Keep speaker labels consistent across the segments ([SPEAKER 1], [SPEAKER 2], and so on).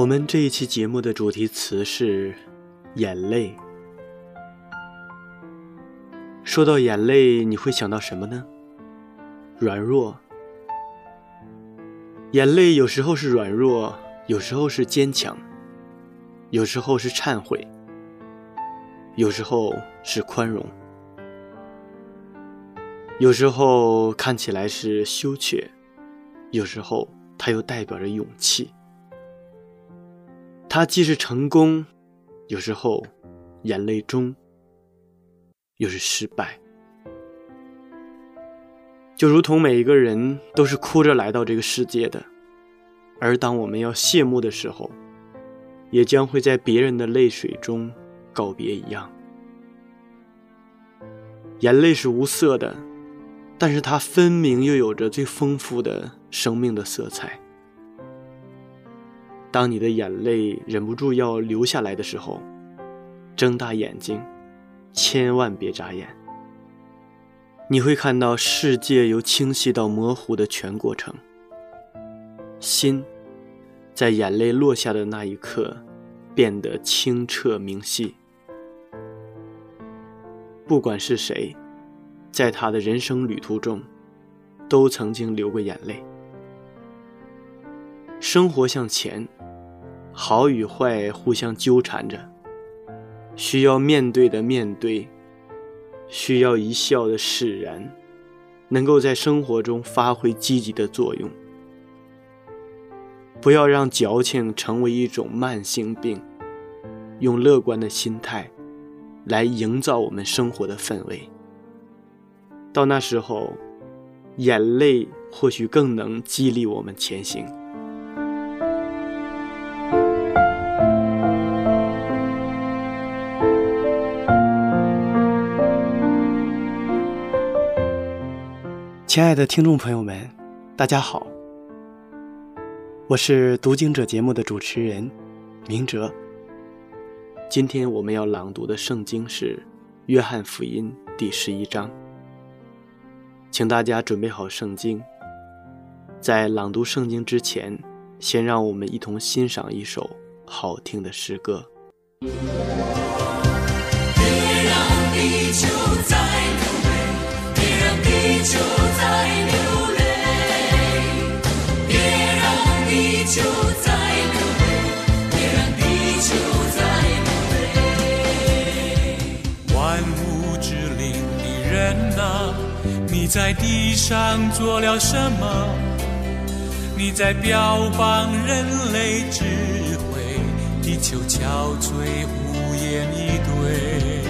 [SPEAKER 1] 我们这一期节目的主题词是眼泪。说到眼泪，你会想到什么呢？软弱。眼泪有时候是软弱，有时候是坚强，有时候是忏悔，有时候是宽容，有时候看起来是羞怯，有时候它又代表着勇气。它既是成功，有时候眼泪中又是失败，就如同每一个人都是哭着来到这个世界的，而当我们要谢幕的时候，也将会在别人的泪水中告别一样。眼泪是无色的，但是它分明又有着最丰富的生命的色彩。当你的眼泪忍不住要流下来的时候，睁大眼睛，千万别眨眼。你会看到世界由清晰到模糊的全过程。心，在眼泪落下的那一刻，变得清澈明晰。不管是谁，在他的人生旅途中，都曾经流过眼泪。生活向前。好与坏互相纠缠着，需要面对的面对，需要一笑的释然，能够在生活中发挥积极的作用。不要让矫情成为一种慢性病，用乐观的心态来营造我们生活的氛围。到那时候，眼泪或许更能激励我们前行。亲爱的听众朋友们，大家好，我是读经者节目的主持人明哲。今天我们要朗读的圣经是《约翰福音》第十一章，请大家准备好圣经。在朗读圣经之前，先让我们一同欣赏一首好听的诗歌。别让地球再地球在流泪别让地球在流泪别让地
[SPEAKER 2] 球在流泪
[SPEAKER 3] 万物之灵的人啊你在地
[SPEAKER 1] 上做了什么？你在标榜人类智慧地球憔悴无言以对。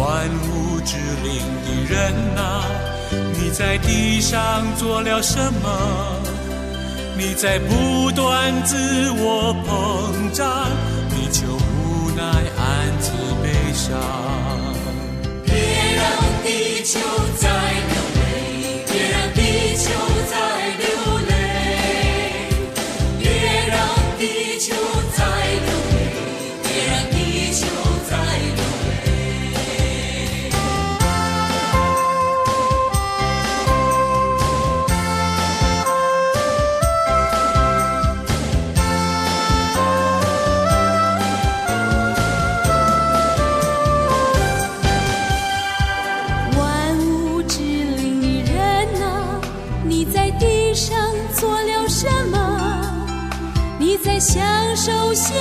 [SPEAKER 1] 万物之灵的人啊，你在地上做了什么？你在不断自我膨胀，你就无奈暗自悲伤。别让地球再。
[SPEAKER 2] 手心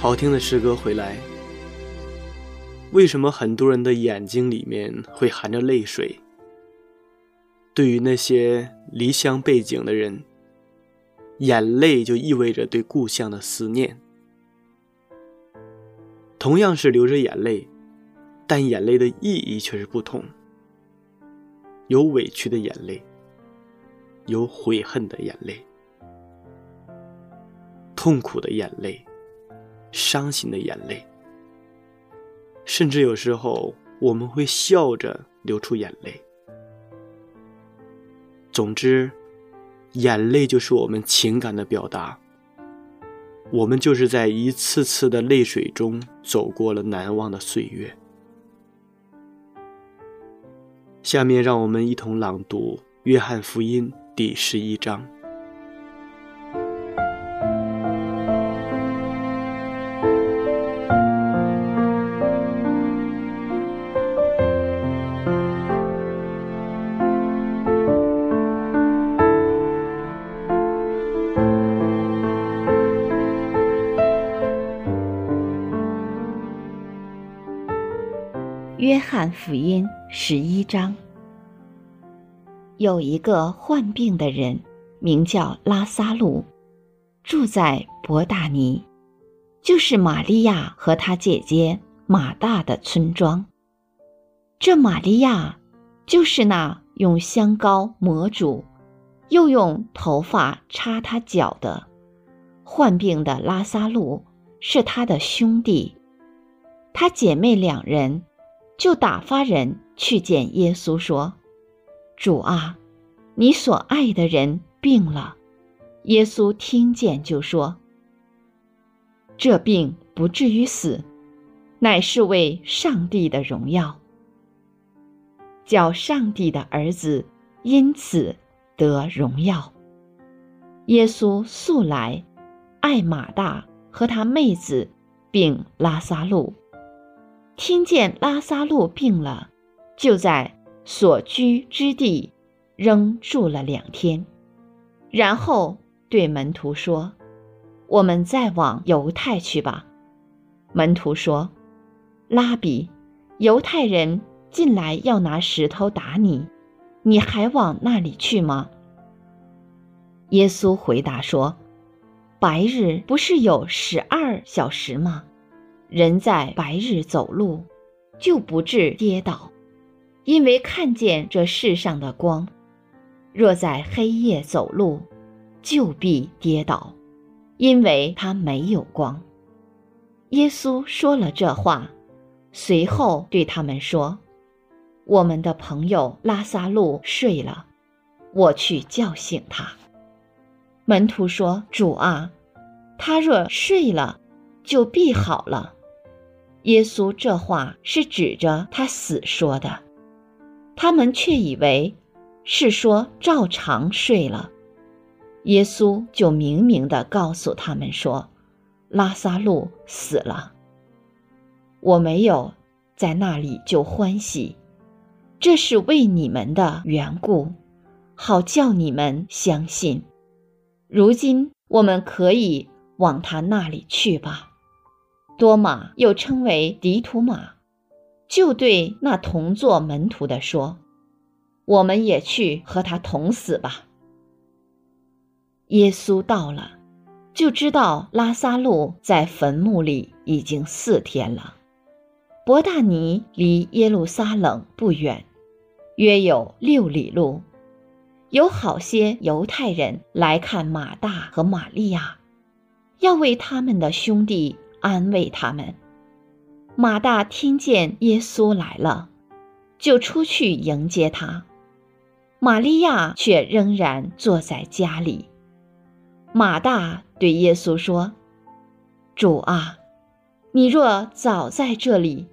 [SPEAKER 1] 好听的诗歌回来，为什么很多人的眼睛里面会含着泪水？对于那些离乡背井的人，眼泪就意味着对故乡的思念。同样是流着眼泪，但眼泪的意义却是不同。有委屈的眼泪，有悔恨的眼泪，痛苦的眼泪。伤心的眼泪，甚至有时候我们会笑着流出眼泪。总之，眼泪就是我们情感的表达。我们就是在一次次的泪水中走过了难忘的岁月。下面，让我们一同朗读《约翰福音》第十一章。
[SPEAKER 4] 翰福音十一章，有一个患病的人，名叫拉撒路，住在伯大尼，就是玛利亚和她姐姐马大的村庄。这玛利亚就是那用香膏抹主，又用头发擦他脚的。患病的拉撒路是他的兄弟，他姐妹两人。就打发人去见耶稣，说：“主啊，你所爱的人病了。”耶稣听见就说：“这病不至于死，乃是为上帝的荣耀，叫上帝的儿子因此得荣耀。”耶稣素来爱马大和他妹子，并拉撒路。听见拉萨路病了，就在所居之地仍住了两天，然后对门徒说：“我们再往犹太去吧。”门徒说：“拉比，犹太人进来要拿石头打你，你还往那里去吗？”耶稣回答说：“白日不是有十二小时吗？”人在白日走路，就不致跌倒，因为看见这世上的光；若在黑夜走路，就必跌倒，因为他没有光。耶稣说了这话，随后对他们说：“我们的朋友拉萨路睡了，我去叫醒他。”门徒说：“主啊，他若睡了，就必好了。”耶稣这话是指着他死说的，他们却以为是说照常睡了。耶稣就明明的告诉他们说：“拉萨路死了。我没有在那里就欢喜，这是为你们的缘故，好叫你们相信。如今我们可以往他那里去吧。多马又称为迪图马，就对那同做门徒的说：“我们也去和他同死吧。”耶稣到了，就知道拉萨路在坟墓里已经四天了。伯大尼离耶路撒冷不远，约有六里路。有好些犹太人来看马大和玛利亚，要为他们的兄弟安慰他们。马大听见耶稣来了，就出去迎接他。玛利亚却仍然坐在家里。马大对耶稣说：“主啊，你若早在这里，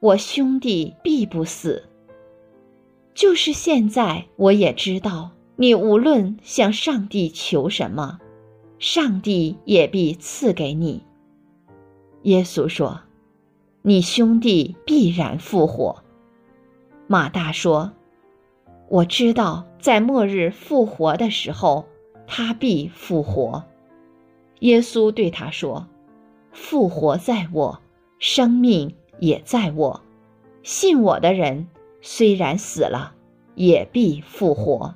[SPEAKER 4] 我兄弟必不死。”就是现在，我也知道，你无论向上帝求什么，上帝也必赐给你。耶稣说：“你兄弟必然复活。”马大说：“我知道，在末日复活的时候，他必复活。”耶稣对他说：“复活在我，生命也在我，信我的人。”虽然死了，也必复活。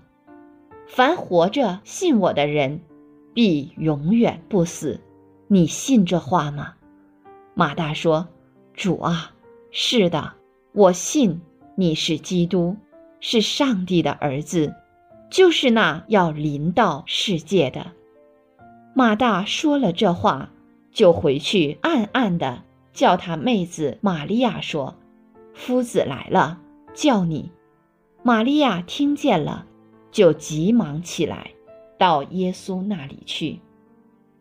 [SPEAKER 4] 凡活着信我的人，必永远不死。你信这话吗？马大说：“主啊，是的，我信你是基督，是上帝的儿子，就是那要临到世界的。”马大说了这话，就回去暗暗的叫他妹子玛利亚说：“夫子来了。”叫你，玛利亚听见了，就急忙起来，到耶稣那里去。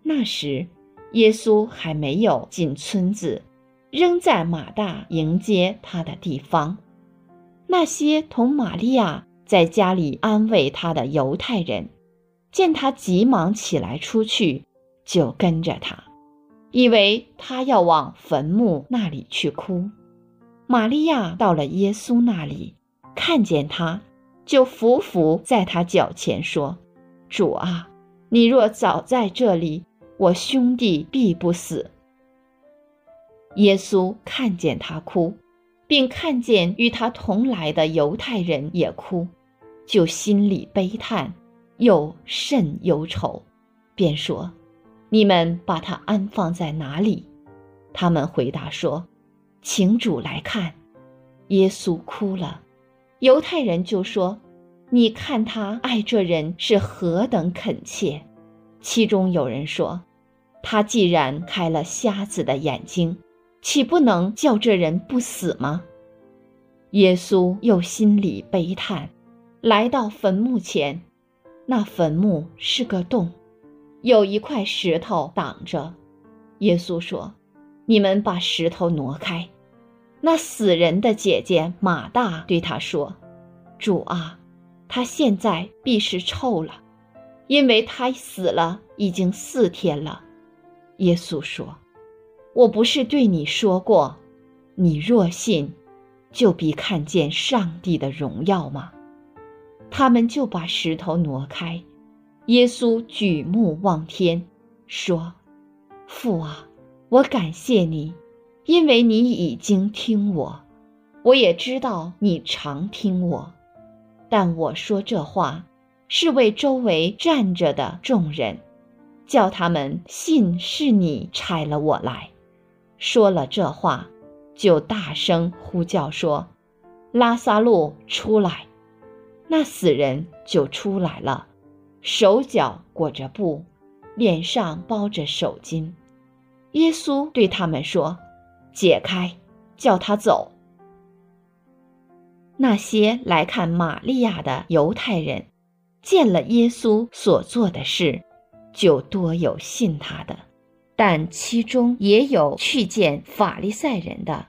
[SPEAKER 4] 那时，耶稣还没有进村子，仍在马大迎接他的地方。那些同玛利亚在家里安慰他的犹太人，见他急忙起来出去，就跟着他，以为他要往坟墓那里去哭。玛利亚到了耶稣那里，看见他，就伏伏在他脚前说：“主啊，你若早在这里，我兄弟必不死。”耶稣看见他哭，并看见与他同来的犹太人也哭，就心里悲叹，又甚忧愁，便说：“你们把他安放在哪里？”他们回答说。请主来看，耶稣哭了。犹太人就说：“你看他爱这人是何等恳切。”其中有人说：“他既然开了瞎子的眼睛，岂不能叫这人不死吗？”耶稣又心里悲叹，来到坟墓前，那坟墓是个洞，有一块石头挡着。耶稣说。你们把石头挪开。那死人的姐姐马大对他说：“主啊，他现在必是臭了，因为他死了已经四天了。”耶稣说：“我不是对你说过，你若信，就必看见上帝的荣耀吗？”他们就把石头挪开。耶稣举目望天，说：“父啊。”我感谢你，因为你已经听我，我也知道你常听我，但我说这话是为周围站着的众人，叫他们信是你差了我来。说了这话，就大声呼叫说：“拉萨路出来！”那死人就出来了，手脚裹着布，脸上包着手巾。耶稣对他们说：“解开，叫他走。”那些来看玛利亚的犹太人，见了耶稣所做的事，就多有信他的；但其中也有去见法利赛人的，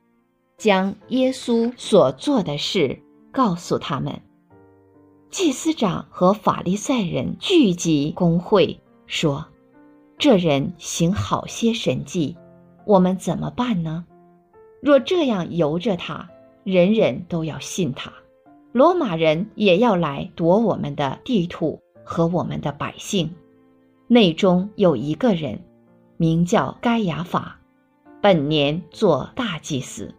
[SPEAKER 4] 将耶稣所做的事告诉他们。祭司长和法利赛人聚集公会，说。这人行好些神迹，我们怎么办呢？若这样由着他，人人都要信他，罗马人也要来夺我们的地土和我们的百姓。内中有一个人，名叫该亚法，本年做大祭司，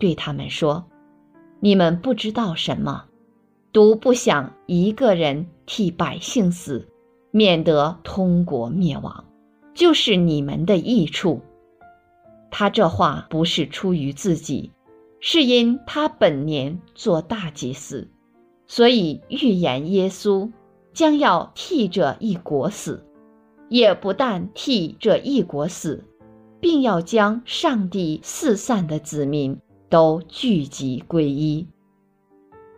[SPEAKER 4] 对他们说：“你们不知道什么，独不想一个人替百姓死，免得通国灭亡，就是你们的益处。”他这话不是出于自己，是因他本年做大祭司，所以预言耶稣将要替这一国死。也不但替这一国死，并要将上帝四散的子民都聚集归一。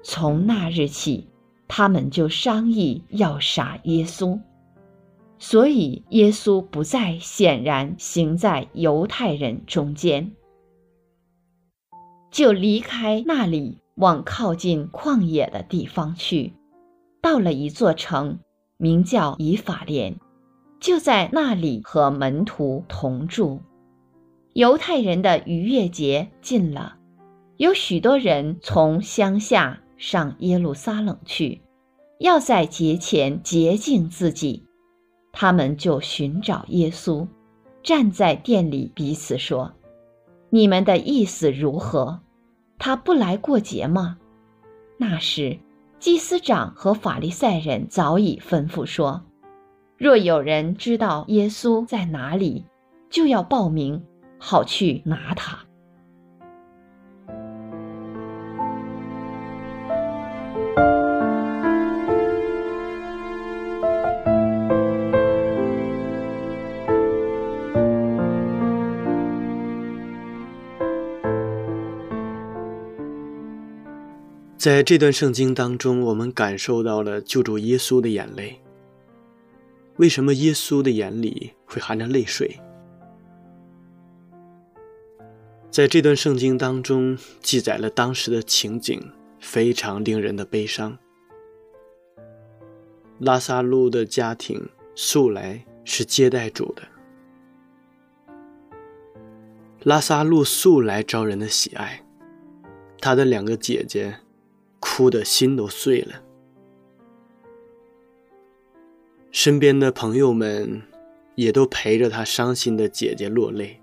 [SPEAKER 4] 从那日起，他们就商议要杀耶稣，所以耶稣不再显然行在犹太人中间，就离开那里，往靠近旷野的地方去，到了一座城，名叫以法莲。就在那里和门徒同住。犹太人的逾越节近了，有许多人从乡下上耶路撒冷去，要在节前洁净自己。他们就寻找耶稣，站在店里彼此说：“你们的意思如何？他不来过节吗？”那时，祭司长和法利赛人早已吩咐说。若有人知道耶稣在哪里，就要报名，好去拿他。
[SPEAKER 1] 在这段圣经当中，我们感受到了救主耶稣的眼泪。为什么耶稣的眼里会含着泪水？在这段圣经当中记载了当时的情景，非常令人的悲伤。拉萨路的家庭素来是接待主的，拉萨路素来招人的喜爱，他的两个姐姐哭得心都碎了。身边的朋友们也都陪着他伤心的姐姐落泪。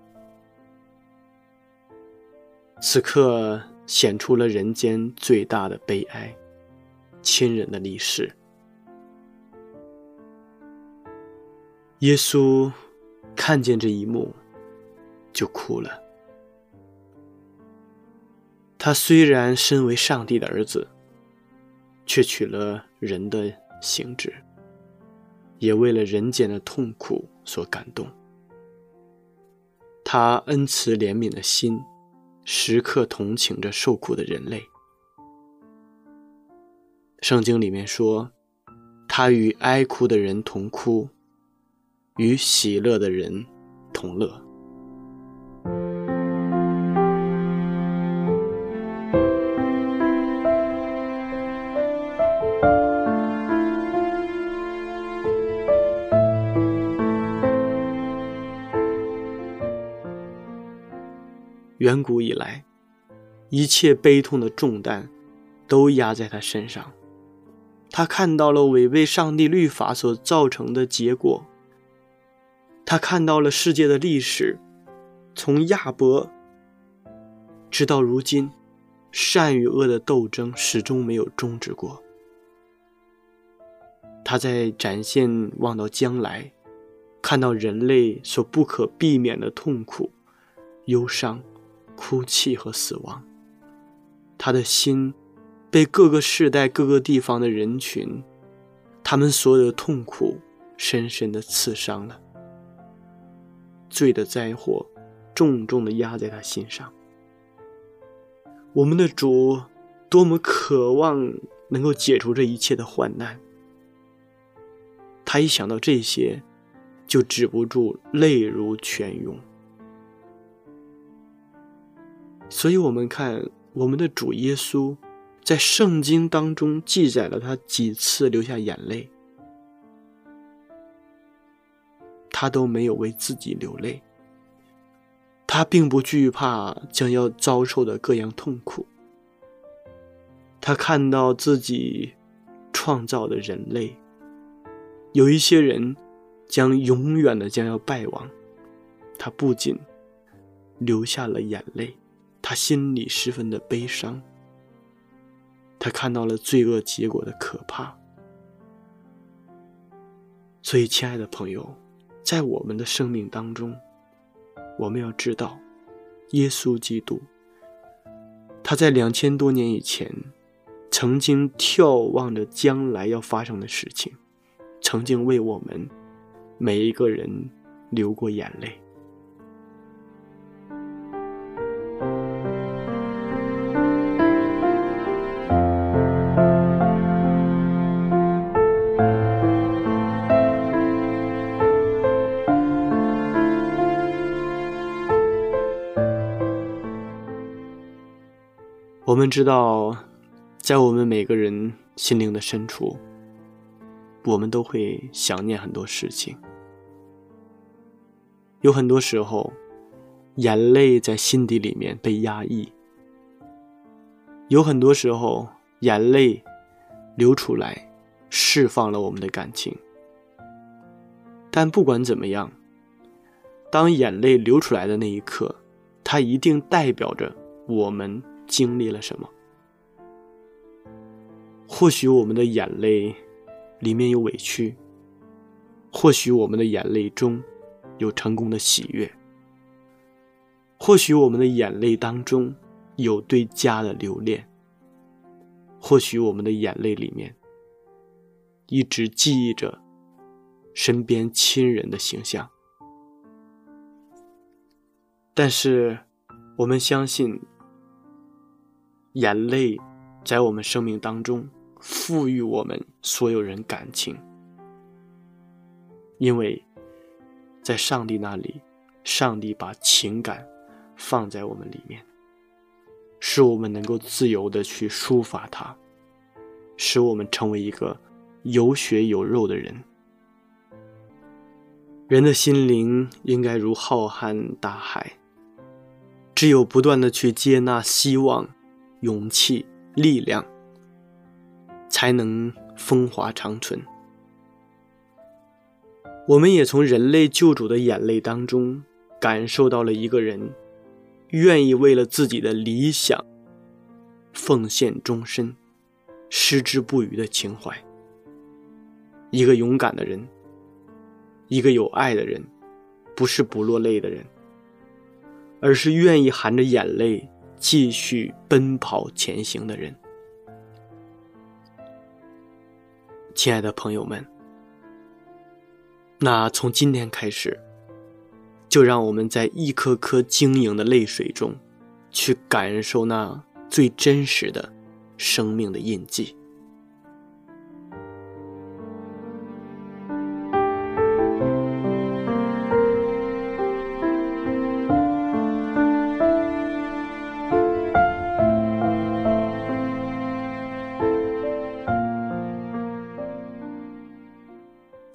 [SPEAKER 1] 此刻显出了人间最大的悲哀：亲人的离世。耶稣看见这一幕，就哭了。他虽然身为上帝的儿子，却取了人的形质。也为了人间的痛苦所感动，他恩慈怜悯的心，时刻同情着受苦的人类。圣经里面说，他与哀哭的人同哭，与喜乐的人同乐。远古以来，一切悲痛的重担都压在他身上。他看到了违背上帝律法所造成的结果。他看到了世界的历史，从亚伯直到如今，善与恶的斗争始终没有终止过。他在展现望到将来，看到人类所不可避免的痛苦、忧伤。哭泣和死亡，他的心被各个世代、各个地方的人群，他们所有的痛苦深深的刺伤了。罪的灾祸重重的压在他心上。我们的主多么渴望能够解除这一切的患难，他一想到这些，就止不住泪如泉涌。所以，我们看我们的主耶稣，在圣经当中记载了他几次流下眼泪，他都没有为自己流泪。他并不惧怕将要遭受的各样痛苦。他看到自己创造的人类，有一些人将永远的将要败亡，他不仅流下了眼泪，他心里十分的悲伤。他看到了罪恶结果的可怕。所以，亲爱的朋友，在我们的生命当中，我们要知道，耶稣基督，他在两千多年以前，曾经眺望着将来要发生的事情，曾经为我们。每一个人流过眼泪。我们知道，在我们每个人心灵的深处。我们都会想念很多事情，有很多时候，眼泪在心底里面被压抑；有很多时候，眼泪流出来，释放了我们的感情。但不管怎么样，当眼泪流出来的那一刻，它一定代表着我们经历了什么。或许我们的眼泪。里面有委屈，或许我们的眼泪中有成功的喜悦，或许我们的眼泪当中有对家的留恋，或许我们的眼泪里面一直记忆着身边亲人的形象。但是，我们相信，眼泪在我们生命当中。赋予我们所有人感情，因为在上帝那里，上帝把情感放在我们里面，使我们能够自由的去抒发它，使我们成为一个有血有肉的人。人的心灵应该如浩瀚大海，只有不断的去接纳希望、勇气、力量。才能风华长存。我们也从人类救主的眼泪当中感受到了一个人愿意为了自己的理想奉献终身、矢志不渝的情怀。一个勇敢的人，一个有爱的人，不是不落泪的人，而是愿意含着眼泪继续奔跑前行的人。亲爱的朋友们，那从今天开始，就让我们在一颗颗晶莹的泪水中，去感受那最真实的生命的印记。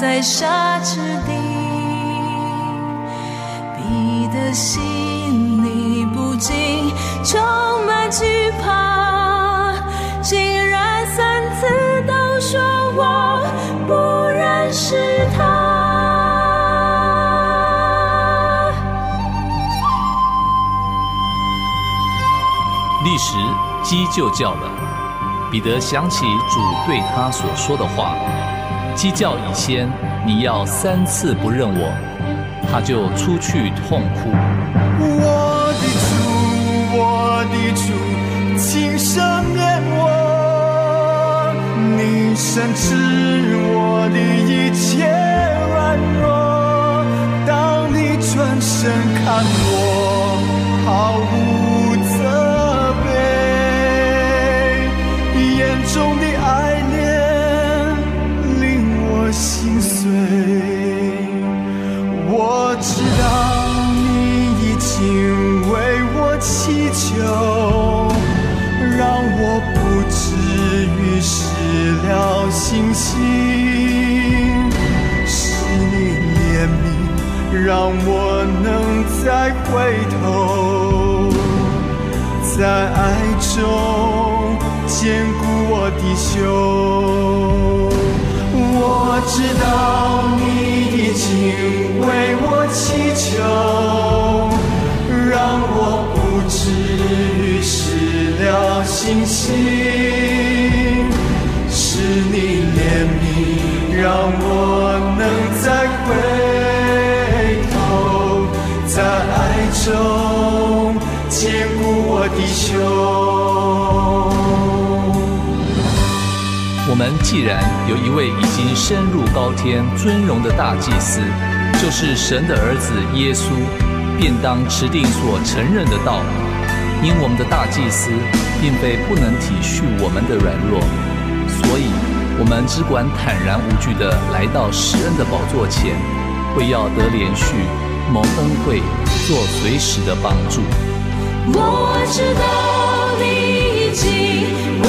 [SPEAKER 2] 在沙之地，彼得心里不禁充满惧怕。竟然三次都说我不认识他。
[SPEAKER 5] 历时鸡就叫了，彼得想起主对他所说的话：“鸡叫以先，你要三次不认我。”他就出去痛哭。
[SPEAKER 6] 我的主，我的主，请赦免我，你深知我的一切软弱。当你转身看我，毫无固我。
[SPEAKER 5] 们既然有一位已经升入高天尊荣的大祭司，就是神的儿子耶稣，便当持定所承认的道。因我们的大祭司并非不能体恤我们的软弱，所以我们只管坦然无惧地来到施恩的宝座前，为要得连续蒙恩惠，做随时的帮助。
[SPEAKER 2] 我知道你已经为